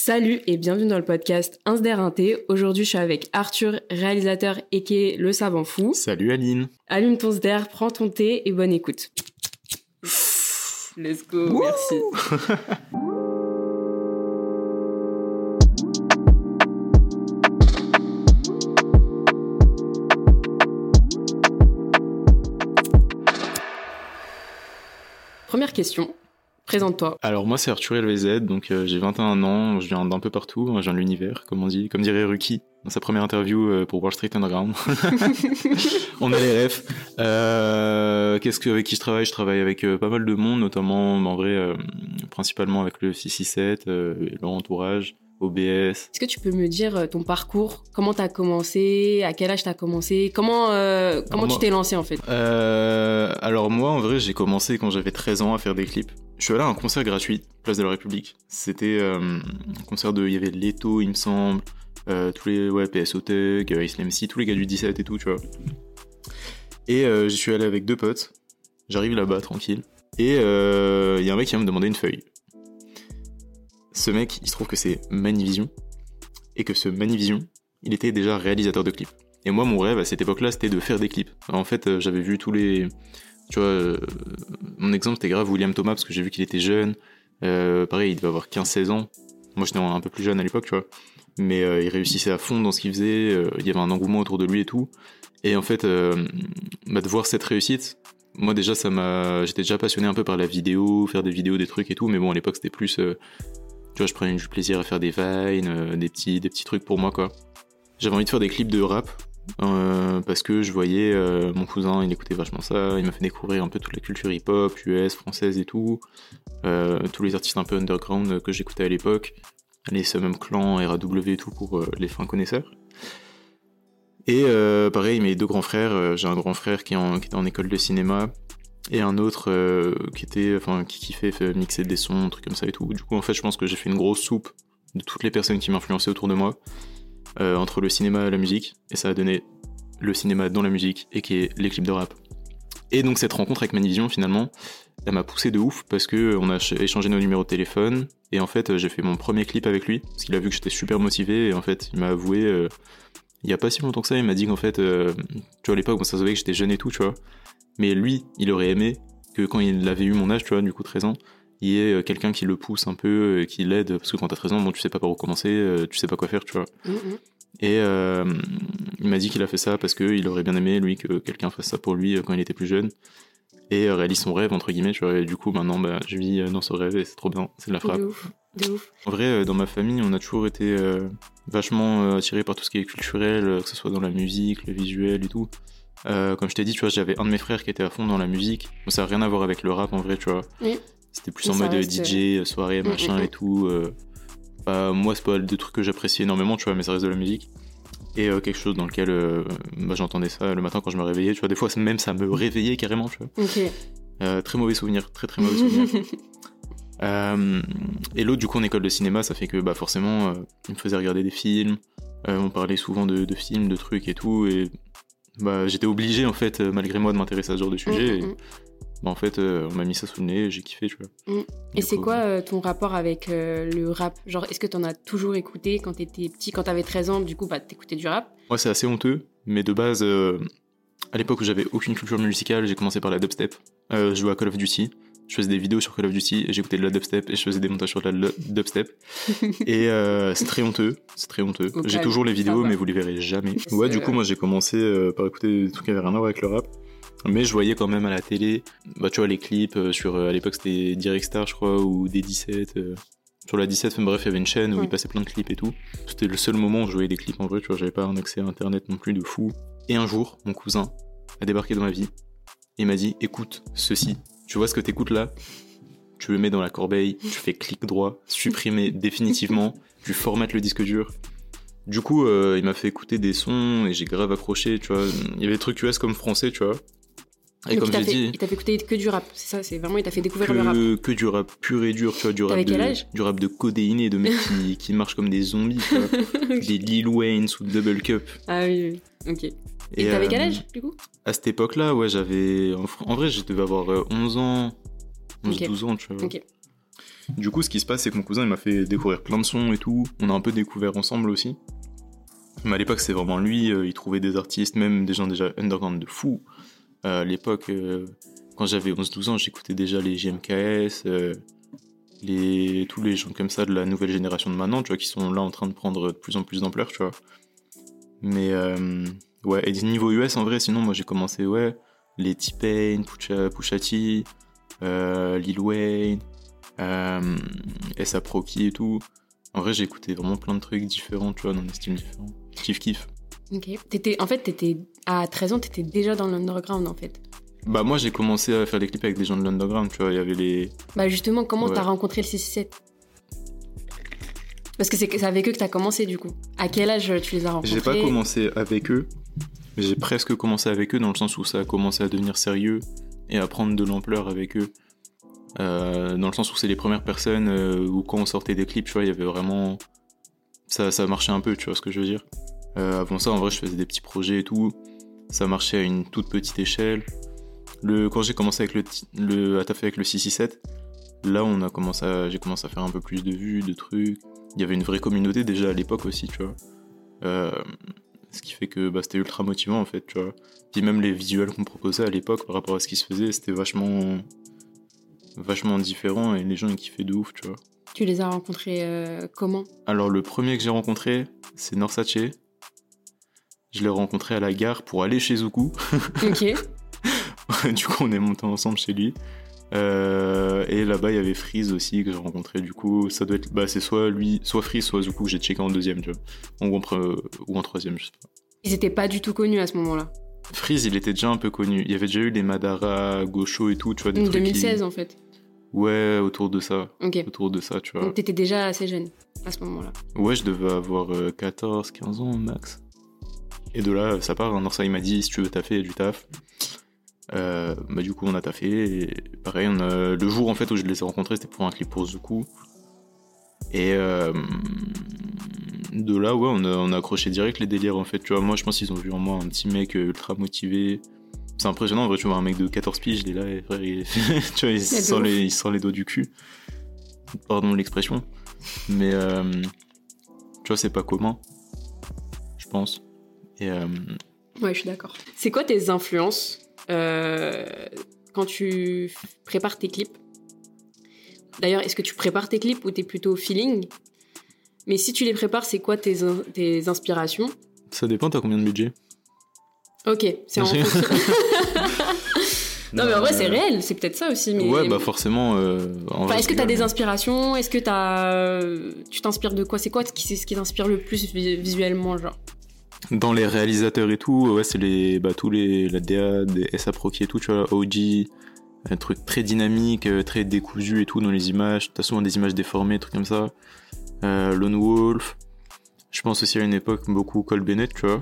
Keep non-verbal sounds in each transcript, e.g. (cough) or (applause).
Salut et bienvenue dans le podcast Insderinté. Aujourd'hui, je suis avec Arthur, réalisateur et qui est le savant fou. Salut Aline. Allume ton sder, prends ton thé et bonne écoute. Let's go, merci. Première question. Présente-toi. Alors moi c'est Arthur LVZ, donc euh, j'ai 21 ans, je viens d'un peu partout, je viens de l'univers, comme on dit, comme dirait Ruki dans sa première interview euh, pour Wall Street Underground. (laughs) (laughs) on a les refs. Euh, Qu'est-ce que avec qui je travaille? Je travaille avec euh, pas mal de monde, notamment en vrai principalement avec le 667, leur entourage. OBS. Est-ce que tu peux me dire ton parcours? Comment t'as commencé? À quel âge t'as commencé? Comment comment tu t'es lancé en fait? Alors moi en vrai j'ai commencé quand j'avais 13 ans à faire des clips. Je suis allé à un concert gratuit, Place de la République. C'était euh, un concert de. Il y avait Leto, il me semble, euh, tous les. Ouais, PSO Tech, euh, Islam C, tous les gars du 17 et tout, tu vois. Et j'y suis allé avec deux potes. J'arrive là-bas, tranquille. Et il y a un mec qui vient me demander une feuille. Ce mec, il se trouve que c'est Manivision. Et que ce Manivision, il était déjà réalisateur de clips. Et moi, mon rêve à cette époque-là, c'était de faire des clips. en fait, j'avais vu tous les tu vois, euh, mon exemple c'était grave William Thomas parce que j'ai vu qu'il était jeune. Euh, pareil, il devait avoir 15-16 ans. Moi j'étais un peu plus jeune à l'époque, tu vois. Mais euh, il réussissait à fond dans ce qu'il faisait. il y avait un engouement autour de lui et tout. Et en fait, bah, de voir cette réussite, moi déjà ça m'a, j'étais déjà passionné un peu par la vidéo, faire des vidéos, des trucs et tout. Mais bon, à l'époque c'était plus, tu vois, je prenais du plaisir à faire des vines, des petits, des petits trucs pour moi quoi. J'avais envie de faire des clips de rap euh, parce que je voyais euh, mon cousin, il écoutait vachement ça, il m'a fait découvrir un peu toute la culture hip-hop, US, française et tout, euh, tous les artistes un peu underground que j'écoutais à l'époque, les même Clan, RAW et tout pour les fins connaisseurs. Et pareil, mes deux grands frères, j'ai un grand frère qui, qui, était en école de cinéma et un autre qui était, enfin, qui kiffait mixer des sons, trucs comme ça et tout. Du coup, en fait, je pense que j'ai fait une grosse soupe de toutes les personnes qui m'influençaient autour de moi. Euh, entre le cinéma et la musique, et ça a donné le cinéma dans la musique, et qui est les clips de rap. Et donc cette rencontre avec Manivision, finalement, elle m'a poussé de ouf, parce que on a échangé nos numéros de téléphone, et en fait j'ai fait mon premier clip avec lui, parce qu'il a vu que j'étais super motivé, et en fait il m'a avoué, euh, il y a pas si longtemps que ça, il m'a dit qu'en fait, euh, tu vois à l'époque, ça se voyait que j'étais jeune et tout, tu vois, mais lui, il aurait aimé que quand il avait eu mon âge, tu vois, du coup 13 ans, il y ait quelqu'un qui le pousse un peu, qui l'aide, parce que quand t'as 13 ans, bon, tu sais pas par où commencer, tu sais pas quoi faire, tu vois. Mm-hmm. Et euh, il m'a dit qu'il a fait ça parce qu'il aurait bien aimé, lui, que quelqu'un fasse ça pour lui euh, quand il était plus jeune. Et euh, réalise son rêve, entre guillemets, tu vois. Et du coup, maintenant, bah, je vis dans ce rêve et c'est trop bien. C'est de la frappe. De ouf. En vrai, dans ma famille, on a toujours été vachement attirés par tout ce qui est culturel, que ce soit dans la musique, le visuel et tout. comme je t'ai dit, tu vois, j'avais un de mes frères qui était à fond dans la musique. ça n'a rien à voir avec le rap en vrai, tu vois. C'était plus en mode DJ, soirée, mm, machin mm, et mm. tout moi, c'est pas des trucs que j'apprécie énormément, tu vois, mais ça reste de la musique. Et euh, quelque chose dans lequel euh, bah, j'entendais ça le matin quand je me réveillais, tu vois, des fois même ça me réveillait carrément, tu vois. Euh, très mauvais souvenir, très très mauvais souvenir. (laughs) et l'autre, du coup, en école de cinéma, ça fait que bah, forcément, il me faisait regarder des films, on parlait souvent de, films, de trucs et tout, et bah, j'étais obligé, en fait, malgré moi, de m'intéresser à ce genre de sujet. Mm, mm. Bah, en fait, euh, on m'a mis ça sous le nez, j'ai kiffé, tu vois. Mm. Et c'est quoi euh, ton rapport avec euh, le rap? Genre, est-ce que t'en as toujours écouté quand t'étais petit, quand t'avais 13 ans, du coup, bah, t'écoutais du rap? Moi, c'est assez honteux, mais de base, à l'époque où j'avais aucune culture musicale, j'ai commencé par la dubstep. je jouais à Call of Duty, je faisais des vidéos sur Call of Duty, et j'écoutais de la dubstep, et je faisais des montages sur de la dubstep. (laughs) et c'est très honteux, c'est très honteux. J'ai toujours les vidéos, mais vous les verrez jamais. (laughs) Ouais, du coup, moi, j'ai commencé par écouter des trucs qui avaient rien à voir avec le rap. Mais je voyais quand même à la télé, bah, tu vois, les clips euh, sur, euh, à l'époque c'était Direct Star, je crois, ou des 17. Euh, sur la 17, bref, il y avait une chaîne où il passait plein de clips et tout. C'était le seul moment où je voyais des clips en vrai, tu vois, j'avais pas un accès à internet non plus de fou. Et un jour, mon cousin a débarqué dans ma vie et m'a dit écoute, ceci, tu vois ce que t'écoutes là? Tu le mets dans la corbeille, tu fais clic droit, supprimer (laughs) définitivement, tu formates le disque dur. Du coup, il m'a fait écouter des sons et j'ai grave accroché, tu vois. Il y avait des trucs US comme français, tu vois. Et comme j'ai dit. Il t'a fait écouter que du rap, c'est ça, c'est vraiment, il t'a fait découvrir le rap. Que du rap pur et dur, tu vois, du rap, de, du rap de codéiné, de mecs qui, (laughs) qui marchent comme des zombies, tu vois. (laughs) Des Lil Wayne sous Double Cup. Ah oui, oui, ok. Et t'avais quel euh, âge, du coup? À cette époque-là, ouais, j'avais. En, vrai, je devais avoir 11 euh, ans, 11-12 ans, tu vois. Ok. Du coup, ce qui se passe, c'est que mon cousin, il m'a fait découvrir plein de sons et tout. On a un peu découvert ensemble aussi. Mais à l'époque, c'est vraiment lui. euh, il trouvait des artistes, même des gens déjà underground de fou. Euh, à l'époque, euh, quand j'avais 11-12 ans, j'écoutais déjà les JMKS, euh, les, tous les gens comme ça de la nouvelle génération de maintenant, tu vois, qui sont là en train de prendre de plus en plus d'ampleur, tu vois. Mais ouais, et niveau US, en vrai, sinon, moi j'ai commencé, ouais, les T-Pain, Pusha, Lil Wayne, euh, S.A. Proki et tout. En vrai, j'ai écouté vraiment plein de trucs différents, tu vois, dans des styles différents. Kiff kiff. Ok. T'étais, en fait, t'étais, à 13 ans, t'étais déjà dans l'underground, en fait. Bah moi j'ai commencé à faire des clips avec des gens de l'underground, tu vois, il y avait les... Bah justement, comment Ouais. t'as rencontré le 667 Parce que c'est c'est avec eux que t'as commencé, du coup. À quel âge tu les as rencontrés J'ai pas commencé avec eux, mais j'ai presque commencé avec eux dans le sens où ça a commencé à devenir sérieux et à prendre de l'ampleur avec eux. Euh, dans le sens où c'est les premières personnes euh, où quand on sortait des clips, tu vois, il y avait vraiment... Ça, ça marchait un peu, tu vois ce que je veux dire. Euh, avant ça, en vrai, je faisais des petits projets et tout. Ça marchait à une toute petite échelle. Le, quand j'ai commencé avec le, à taffer avec le 667, là, on a commencé j'ai commencé à faire un peu plus de vues, de trucs. Il y avait une vraie communauté déjà à l'époque aussi, tu vois. Euh, ce qui fait que bah, c'était ultra motivant en fait, tu vois. Puis même les visuels qu'on proposait à l'époque par rapport à ce qui se faisait, c'était vachement vachement différent et les gens ils kiffaient de ouf, tu vois. Tu les as rencontrés euh, comment? Alors le premier que j'ai rencontré, c'est Norsace. Je l'ai rencontré à la gare pour aller chez Zuku. (laughs) Ok. du coup, on est monté ensemble chez lui. Euh, et là-bas, il y avait Freeze aussi que j'ai rencontré. Du coup, ça doit être, bah, c'est soit lui, soit Freeze, soit Zuku que j'ai checké en deuxième, tu vois. Ou en, pre- ou en troisième, je sais pas. Ils étaient pas du tout connus à ce moment-là. Freeze, il était déjà un peu connu. Il y avait déjà eu les Madara, Gosho et tout, tu vois. Des Donc trucs qui- 2016, en fait. Ouais, autour de ça. Ok. Autour de ça, tu vois. Donc t'étais déjà assez jeune à ce moment-là. Ouais, je devais avoir euh, 14, 15 ans max. Et de là, ça part. Norsa, il m'a dit si tu veux taffer, il y a du taf. Euh, bah, du coup, on a taffé. Et pareil, on a... le jour en fait où je les ai rencontrés, c'était pour un clip pour Zuku. Et euh, de là, ouais, on a, on a accroché direct les délires en fait. Tu vois, moi, je pense qu'ils ont vu en moi un petit mec euh, ultra motivé. C'est impressionnant, en vrai, tu vois, un mec de 14 piges, il est là, et frère, il... (laughs) tu vois, il sort, les, il sort les doigts du cul. Pardon l'expression. Mais euh, tu vois, c'est pas commun, je pense. Et euh, Ouais, je suis d'accord. C'est quoi tes influences euh, quand tu prépares tes clips? D'ailleurs, est-ce que tu prépares tes clips ou t'es plutôt feeling? Mais si tu les prépares, c'est quoi tes, in- tes inspirations? Ça dépend, t'as combien de budget? Ok, c'est en (laughs) fonction- Non, mais en vrai, euh, c'est réel, c'est peut-être ça aussi. Mais... Ouais, bah forcément. euh, en Enfin, est-ce que tu as des inspirations? Est-ce que t'as, euh, tu t'inspires de quoi? C'est quoi ce qui, ce qui t'inspire le plus vi- visuellement, genre? Dans les réalisateurs et tout, ouais, c'est les, bah, tous les, la DA, des SA Proki et tout, tu vois, OG, un truc très dynamique, euh, très décousu et tout dans les images. T'as souvent des images déformées, trucs comme ça. Euh, Lone Wolf. Je pense aussi à une époque beaucoup Cole Bennett, tu vois.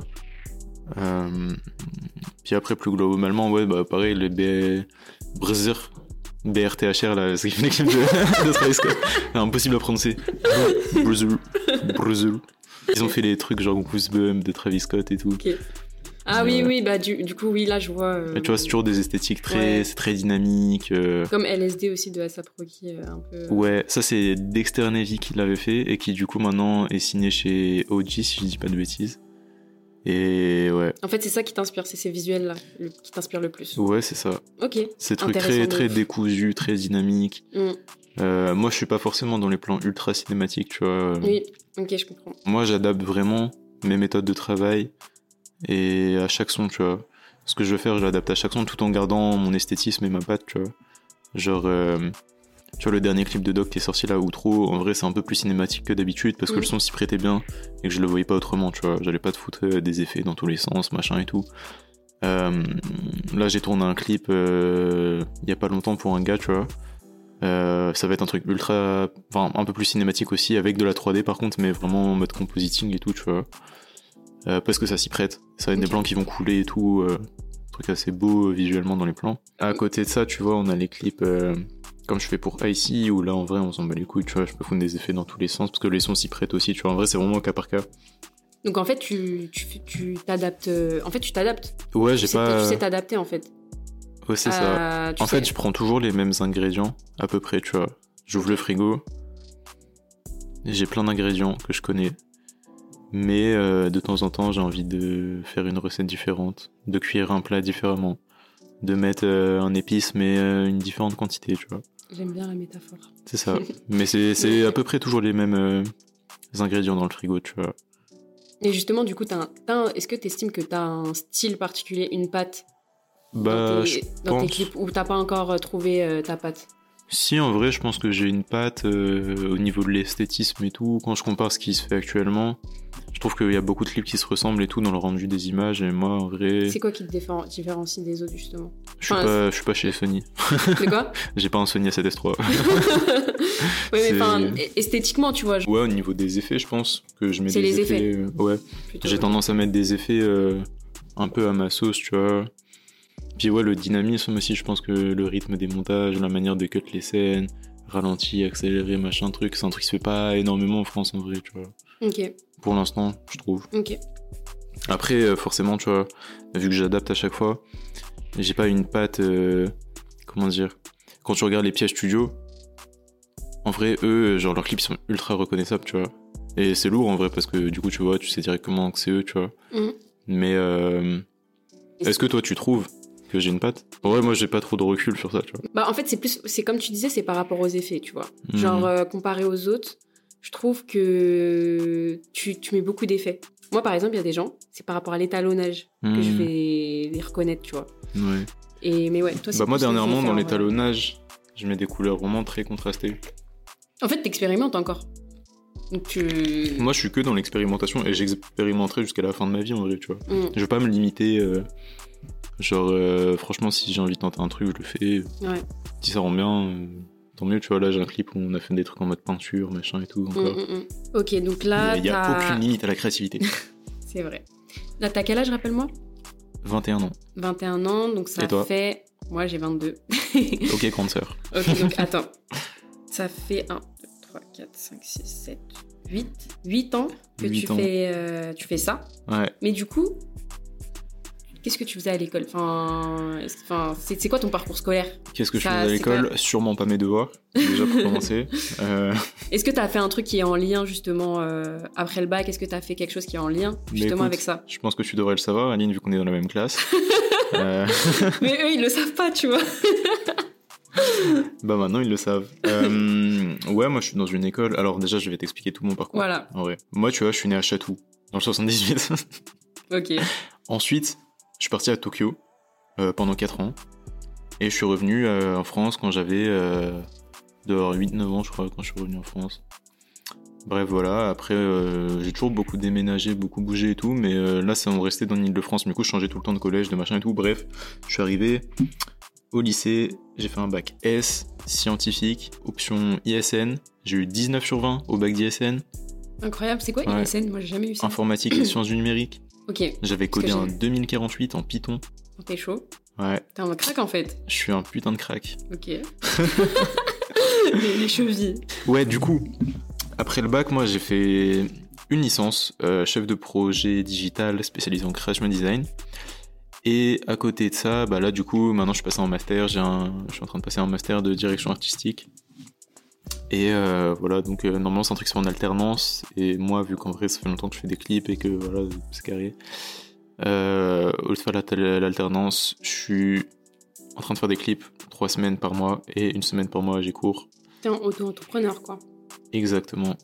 Euh, puis après, plus globalement, ouais, bah, pareil, les B... BRTHR, là, c'est les clips de, (laughs) de. Impossible à prononcer. Brother. Ils ont fait les trucs genre Goosebumps de Travis Scott et tout. Ah oui, Ouais. oui, bah du, du coup, oui, là, je vois. euh, tu vois, c'est toujours des esthétiques très, Ouais. c'est très dynamique. euh, Comme LSD aussi de Asap Rocky, euh, un peu. Ouais, ça c'est Dexter Navy qui l'avait fait et qui du coup maintenant est signé chez OG si je dis pas de bêtises. Et ouais, En fait, c'est ça qui t'inspire, c'est ces visuels-là le- qui t'inspirent le plus. ouais c'est ça. Ok. Ces trucs très très décousus, très dynamiques. Mm. Euh, moi je suis pas forcément dans les plans ultra cinématiques, tu vois. Oui, ok, je comprends. Moi j'adapte vraiment mes méthodes de travail et à chaque son, tu vois. Ce que je veux faire, je l'adapte à chaque son tout en gardant mon esthétisme et ma patte, tu vois. Genre, euh, tu vois, le dernier clip de Doc qui est sorti là, Outro, en vrai, c'est un peu plus cinématique que d'habitude parce que le son s'y prêtait bien et que je le voyais pas autrement, tu vois. J'allais pas te foutre euh, des effets dans tous les sens, machin et tout. Euh, là, j'ai tourné un clip il y a pas longtemps pour un gars, tu vois. Euh, ça va être un truc ultra, enfin un peu plus cinématique aussi, avec de la 3D par contre, mais vraiment en mode compositing et tout, tu vois. Euh, parce que ça s'y prête. Ça va être des plans qui vont couler et tout, euh, truc assez beau euh, visuellement dans les plans. À côté de ça, tu vois, on a les clips comme je fais pour Icy, où là en vrai on s'en bat les couilles, tu vois, je peux foutre des effets dans tous les sens, parce que les sons s'y prêtent aussi, tu vois. En vrai, c'est vraiment au cas par cas. Donc en fait, tu tu fais- tu t'adaptes. En fait, tu t'adaptes. Ouais, j'ai pas. Tu sais t'adapter en fait. Ouais, c'est ça. Euh, En fait, je prends toujours les mêmes ingrédients, à peu près, tu vois. J'ouvre le frigo. et J'ai plein d'ingrédients que je connais. Mais euh, de temps en temps, j'ai envie de faire une recette différente, de cuire un plat différemment, de mettre euh, un épice mais euh, une différente quantité, tu vois. J'aime bien la métaphore. C'est ça. (laughs) mais c'est à peu près toujours les mêmes ingrédients dans le frigo, tu vois. Et justement, du coup, est-ce que tu estimes que tu as un style particulier, une patte Bah, dans, tes, dans tes pense. clips ou t'as pas encore euh, trouvé euh, ta patte? Si, en vrai, je pense que j'ai une patte euh, au niveau de l'esthétisme et tout. Quand je compare ce qui se fait actuellement, je trouve qu'il y a beaucoup de clips qui se ressemblent et tout dans le rendu des images. Et moi, en vrai, C'est quoi qui te différen- différencie des autres, justement? je suis enfin, pas, je suis pas chez Sony. (laughs) C'est quoi? (laughs) J'ai pas un Sony A7S3. (laughs) Oui, mais enfin, esthétiquement, tu vois, je- ouais, au niveau des effets, je pense que je mets des les effets. ouais, j'ai tendance à mettre des effets euh, un peu à ma sauce, tu vois. Puis ouais, le dynamisme aussi, je pense que le rythme des montages, la manière de cut les scènes, ralenti, accéléré, machin truc, c'est un truc qui se fait pas énormément en France en vrai, tu vois. Ok, Pour l'instant, je trouve. ok. Après, euh, forcément, tu vois, vu que j'adapte à chaque fois, j'ai pas une patte. euh, comment dire Quand tu regardes les pièges studio, en vrai, eux, genre leurs clips sont ultra reconnaissables, tu vois. Et c'est lourd en vrai parce que du coup, tu vois, tu sais directement que c'est eux, tu vois. Mhm. Mais euh, est-ce que toi, tu trouves que j'ai une patte Ouais, moi, j'ai pas trop de recul sur ça, tu vois. Bah, en fait, c'est plus, c'est comme tu disais, c'est par rapport aux effets, tu vois. Mhm. Genre, euh, comparé aux autres, je trouve que tu, tu mets beaucoup d'effets. Moi, par exemple, il y a des gens, c'est par rapport à l'étalonnage que je Mhm. vais les reconnaître, tu vois. Ouais. Et, mais ouais, toi, Bah, moi, dernièrement, dans vrai. l'étalonnage, je mets des couleurs vraiment très contrastées. En fait, t'expérimentes encore. Donc, tu. Moi, je suis que dans l'expérimentation et j'expérimenterai jusqu'à la fin de ma vie, en vrai, tu vois. Mm, Je veux pas me limiter. euh, genre, euh, franchement, si j'ai envie de tenter un truc, je le fais. ouais. Si ça rend bien, euh, tant mieux. Tu vois, là, j'ai un clip où on a fait des trucs en mode peinture, machin et tout. Mm, Encore. mm, mm. Ok, donc là, Il n'y a aucune limite à la créativité. (laughs) C'est vrai. Là, t'as quel âge, rappelle-moi? 21 ans. 21 ans, donc ça Et toi? fait. Moi, j'ai 22. (laughs) Ok, grande sœur. ok, donc (laughs) attends. Ça fait 1, 2, 3, 4, 5, 6, 7, 8. 8 ans que Huit tu, ans. Fais, euh, tu fais ça. Ouais. Mais du coup, qu'est-ce que tu faisais à l'école? Enfin, c'est quoi ton parcours scolaire? Qu'est-ce que je Ça, faisais à l'école? Sûrement pas mes devoirs, déjà pour commencer. (laughs) Euh, Est-ce que tu as fait un truc qui est en lien justement euh, après le bac? Est-ce que tu as fait quelque chose qui est en lien justement écoute, avec ça? Je pense que tu devrais le savoir, Aline, vu qu'on est dans la même classe. (laughs) Euh, (laughs) Mais eux, ils le savent pas, tu vois. bah maintenant, ils le savent. Euh, ouais, moi, je suis dans une école. Alors déjà, je vais t'expliquer tout mon parcours. Voilà, En vrai. Moi, tu vois, je suis né à Chatou, dans le 78. ok. Ensuite, je suis parti à Tokyo euh, pendant 4 ans. Et je suis revenu euh, en France quand j'avais euh, dehors 8-9 ans, je crois, quand je suis revenu en France. Bref, voilà. Après, euh, j'ai toujours beaucoup déménagé, beaucoup bougé et tout. Mais là, c'est on restait dans l'île de France. Du coup, je changeais tout le temps de collège, de machin et tout. Bref, je suis arrivé au lycée. J'ai fait un bac S, scientifique, option ISN. J'ai eu 19 sur 20 au bac d'ISN. Incroyable, c'est quoi Ouais. ISN Moi, j'ai jamais eu ça. Informatique et sciences du numérique. Ok, J'avais codé un j'ai- 2048 en Python. t'es chaud? Ouais, T'es un crack en fait. je suis un putain de crack. Ok. (laughs) les, les chevilles. Ouais, du coup, après le bac, moi j'ai fait une licence, euh, chef de projet digital spécialisé en creation design. Et à côté de ça, bah là du coup, maintenant je suis passé en master, j'ai un, je suis en train de passer un master de direction artistique. Et euh, voilà, donc euh, normalement c'est un truc qui se fait en alternance. Et moi, vu qu'en vrai ça fait longtemps que je fais des clips et que voilà, c'est carré. Euh, au lieu de faire la- l'alternance, je suis en train de faire des clips trois semaines par mois et une semaine par mois j'ai cours. T'es un auto-entrepreneur quoi. Exactement.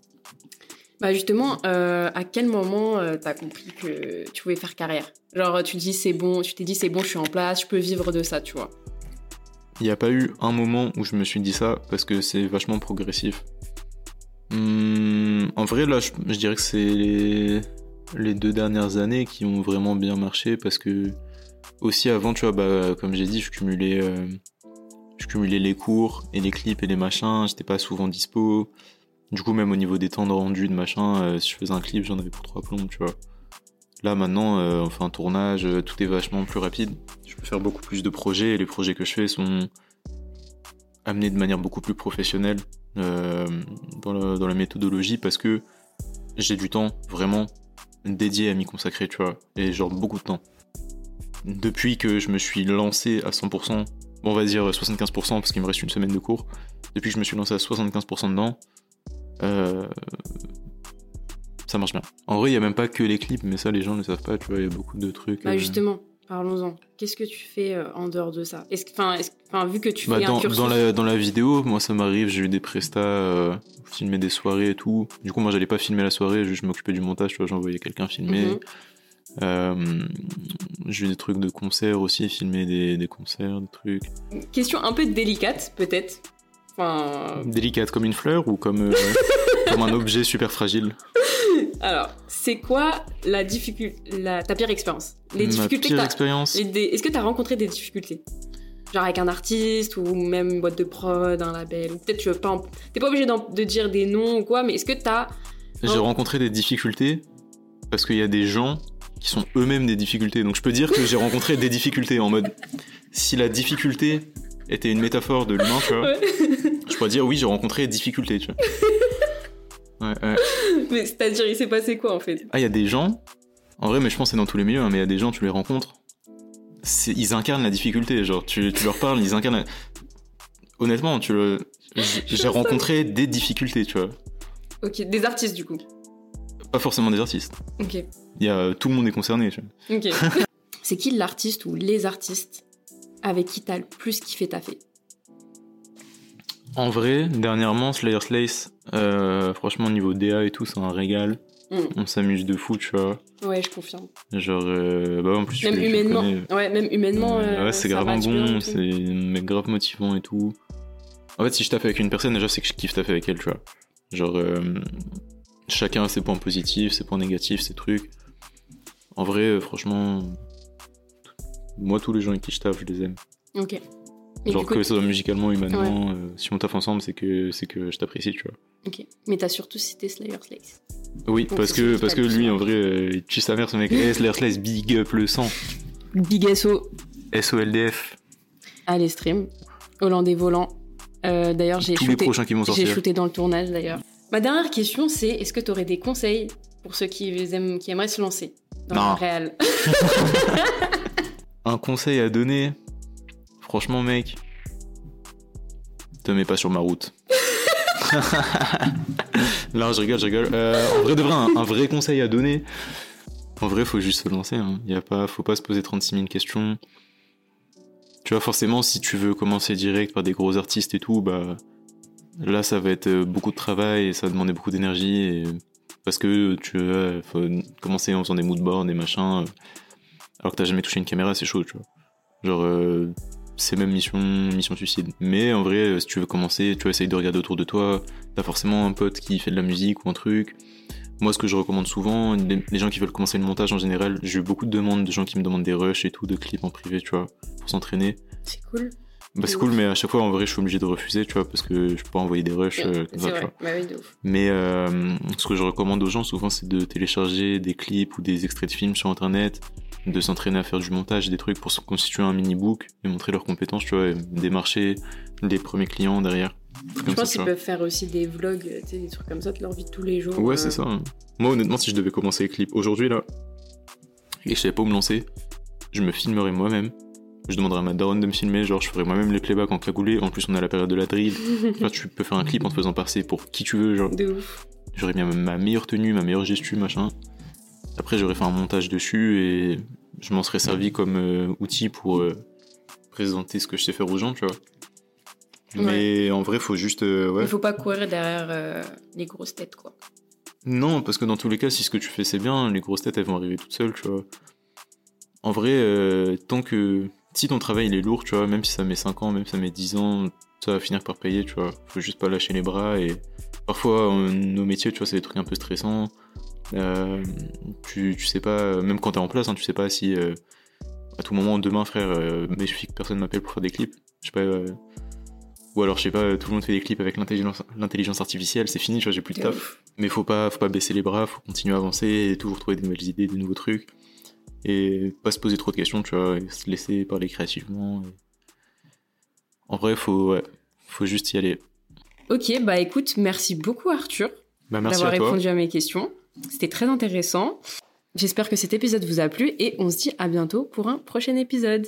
Bah justement, euh, à quel moment euh, t'as compris que tu pouvais faire carrière? Genre tu dis c'est bon, tu t'es dit c'est bon, je suis en place, je peux vivre de ça, tu vois. Il n'y a pas eu un moment où je me suis dit ça parce que c'est vachement progressif. Hum, en vrai, là, je, dirais que c'est les, deux dernières années qui ont vraiment bien marché parce que aussi avant, tu vois, bah, comme j'ai dit, je cumulais, euh, je cumulais les cours et les clips et les machins. J'étais pas souvent dispo. Du coup, même au niveau des temps de rendu de machin, euh, si je faisais un clip, j'en avais pour trois plombs, tu vois. Là, maintenant, euh, on fait un tournage, euh, tout est vachement plus rapide. Je peux faire beaucoup plus de projets et les projets que je fais sont amenés de manière beaucoup plus professionnelle euh, dans, la, méthodologie parce que j'ai du temps vraiment dédié à m'y consacrer, tu vois, et genre beaucoup de temps. Depuis que je me suis lancé à 100% on va dire 75% parce qu'il me reste une semaine de cours. Depuis que je me suis lancé à 75% dedans, euh, ça marche bien. En vrai, il y a même pas que les clips, mais ça, les gens ne savent pas. Tu vois, il y a beaucoup de trucs. Bah euh, justement, parlons-en. Qu'est-ce que tu fais euh, en dehors de ça? Enfin, vu que tu Bah, fais dans, un cursus, dans la, dans la vidéo, moi ça m'arrive, j'ai eu des prestats, euh, filmer des soirées et tout. Du coup, moi j'allais pas filmer la soirée, juste je m'occupais du montage, tu vois, j'envoyais quelqu'un filmer. Mhm. Euh, j'ai eu des trucs de concerts aussi, filmer des, des concerts, des trucs. question un peu délicate peut-être. Enfin, Délicate comme une fleur ou comme, (laughs) comme un objet super fragile? (laughs) alors, c'est quoi la difficulté, la ta pire expérience? Les Ma difficultés pire que t'as- expérience des- Est-ce que tu as rencontré des difficultés? Genre avec un artiste ou même une boîte de prod, un label ou peut-être tu veux pas, en- t'es pas obligé de dire des noms ou quoi, mais est-ce que t'as J'ai Oh. rencontré des difficultés parce qu'il y a des gens qui sont eux-mêmes des difficultés. Donc je peux dire que j'ai rencontré des difficultés en mode si la difficulté était une métaphore de l'humain, tu vois, Ouais. je pourrais dire oui, j'ai rencontré des difficultés, tu vois. (laughs) Ouais, ouais. Mais c'est-à-dire, il s'est passé quoi en fait? Ah, il y a des gens, en vrai, mais je pense que c'est dans tous les milieux, hein, mais il y a des gens, tu les rencontres, c'est- ils incarnent la difficulté. Genre, tu, tu leur parles, ils incarnent. la- Honnêtement, tu le- j'ai (laughs) j'ai rencontré des difficultés, tu vois. Ok, des artistes du coup. Pas forcément des artistes. Ok, Il y a, tout le monde est concerné, tu vois. ok. (laughs) c'est qui l'artiste ou les artistes avec qui t'as le plus kiffé ta fait En vrai, dernièrement, Slayer Slace, euh, franchement, niveau DA et tout, c'est un régal. Mm. On s'amuse de fou, tu vois. Ouais, je confirme. Genre, euh, bah en plus, Même humainement. Ouais, même humainement. euh, ouais, c'est grave bon, c'est mec grave motivant et tout. En fait, si je tape avec une personne, déjà, c'est que je kiffe taffer avec elle, tu vois. Genre, euh, chacun a ses points positifs, ses points négatifs, ses trucs. En vrai, franchement, moi, tous les gens avec qui je taffe, je les aime. Ok. Et Genre, que ce soit musicalement, humainement, euh, si on taffe ensemble, c'est que, c'est que je t'apprécie, tu vois. ok. Mais t'as surtout cité Slayer Slace. Oui, Donc, parce que, parce que lui, en vrai, euh, il tue sa mère, ce mec. Eh, Slayer Slice, big up le sang. Big SO. SOLDF. Allez, stream. Hollandais volant. Euh, d'ailleurs, j'ai Tous les prochains qui vont j'ai sortir. shooté dans le tournage d'ailleurs. Ma dernière question, c'est est-ce que tu aurais des conseils pour ceux qui, aiment, qui aimeraient se lancer dans Non. le réel? (laughs) (laughs) Un conseil à donner, franchement, mec, te mets pas sur ma route. (laughs) Là, je rigole, je rigole. Euh, en vrai, de vrai, un, vrai conseil à donner. En vrai, faut juste se lancer. Hein. Y a pas, faut pas se poser 36 000 questions. Tu vois, forcément, si tu veux commencer direct par des gros artistes et tout, bah là, ça va être euh, beaucoup de travail et ça va demander beaucoup d'énergie. Parce que tu vois, faut commencer en faisant des moodboards, des machins. euh, alors que t'as jamais touché une caméra, c'est chaud, tu vois. Genre, c'est même mission, mission suicide. Mais en vrai, euh, si tu veux commencer, tu vois, essaye de regarder autour de toi. T'as forcément un pote qui fait de la musique ou un truc. Moi, ce que je recommande souvent, les, gens qui veulent commencer le montage en général, j'ai eu beaucoup de demandes de gens qui me demandent des rushs et tout, de clips en privé, tu vois, pour s'entraîner. C'est cool. Bah, c'est cool, mais à chaque fois, en vrai, je suis obligé de refuser, tu vois, parce que je peux pas envoyer des rushs euh, comme ça, tu vrai. vois. Bah oui, de ouf. Mais euh, ce que je recommande aux gens souvent, c'est de télécharger des clips ou des extraits de films sur internet, de s'entraîner à faire du montage, des trucs pour se constituer un mini book et montrer leurs compétences, tu vois, et démarcher les premiers clients derrière. Je pense qu'ils peuvent faire aussi des vlogs, tu sais, des trucs comme ça de leur vie de tous les jours. Ouais, euh. c'est ça. Moi, honnêtement, si je devais commencer les clips aujourd'hui, là, et que je savais pas où me lancer, je me filmerais moi-même. Je demanderais à ma daronne de me filmer, genre je ferais moi-même les playbacks en cagoulé. En plus, on a la période de la drill. (laughs) Là, tu peux faire un clip en te faisant passer pour qui tu veux, genre. De ouf. J'aurais bien ma meilleure tenue, ma meilleure gestu, machin. Après, j'aurais fait un montage dessus et je m'en serais servi comme euh, outil pour euh, présenter ce que je sais faire aux gens, tu vois. Mais en vrai, faut juste. euh, ouais. Il faut pas courir derrière les grosses têtes, quoi. Non, parce que dans tous les cas, si ce que tu fais c'est bien, les grosses têtes elles vont arriver toutes seules, tu vois. En vrai, tant que. Si ton travail il est lourd, tu vois, même si ça met 5 ans, même si ça met 10 ans, ça va finir par payer, tu vois. Faut juste pas lâcher les bras et. Parfois, nos métiers, tu vois, c'est des trucs un peu stressants. Euh, tu, tu sais pas, même quand t'es en place, hein, tu sais pas si. euh, à tout moment, demain, frère, euh, mais il suffit que personne m'appelle pour faire des clips. Je sais pas. euh, ou alors, je sais pas, tout le monde fait des clips avec l'intelligence artificielle, c'est fini, tu vois, j'ai plus de taf. ouf. Mais faut pas, faut pas baisser les bras, faut continuer à avancer et toujours trouver des nouvelles idées, des nouveaux trucs. Et pas se poser trop de questions, tu vois, et se laisser parler créativement. et- En vrai, faut, ouais, faut juste y aller. Ok, bah écoute, merci beaucoup Arthur Bah, d'avoir répondu à mes questions. C'était très intéressant. J'espère que cet épisode vous a plu et on se dit à bientôt pour un prochain épisode.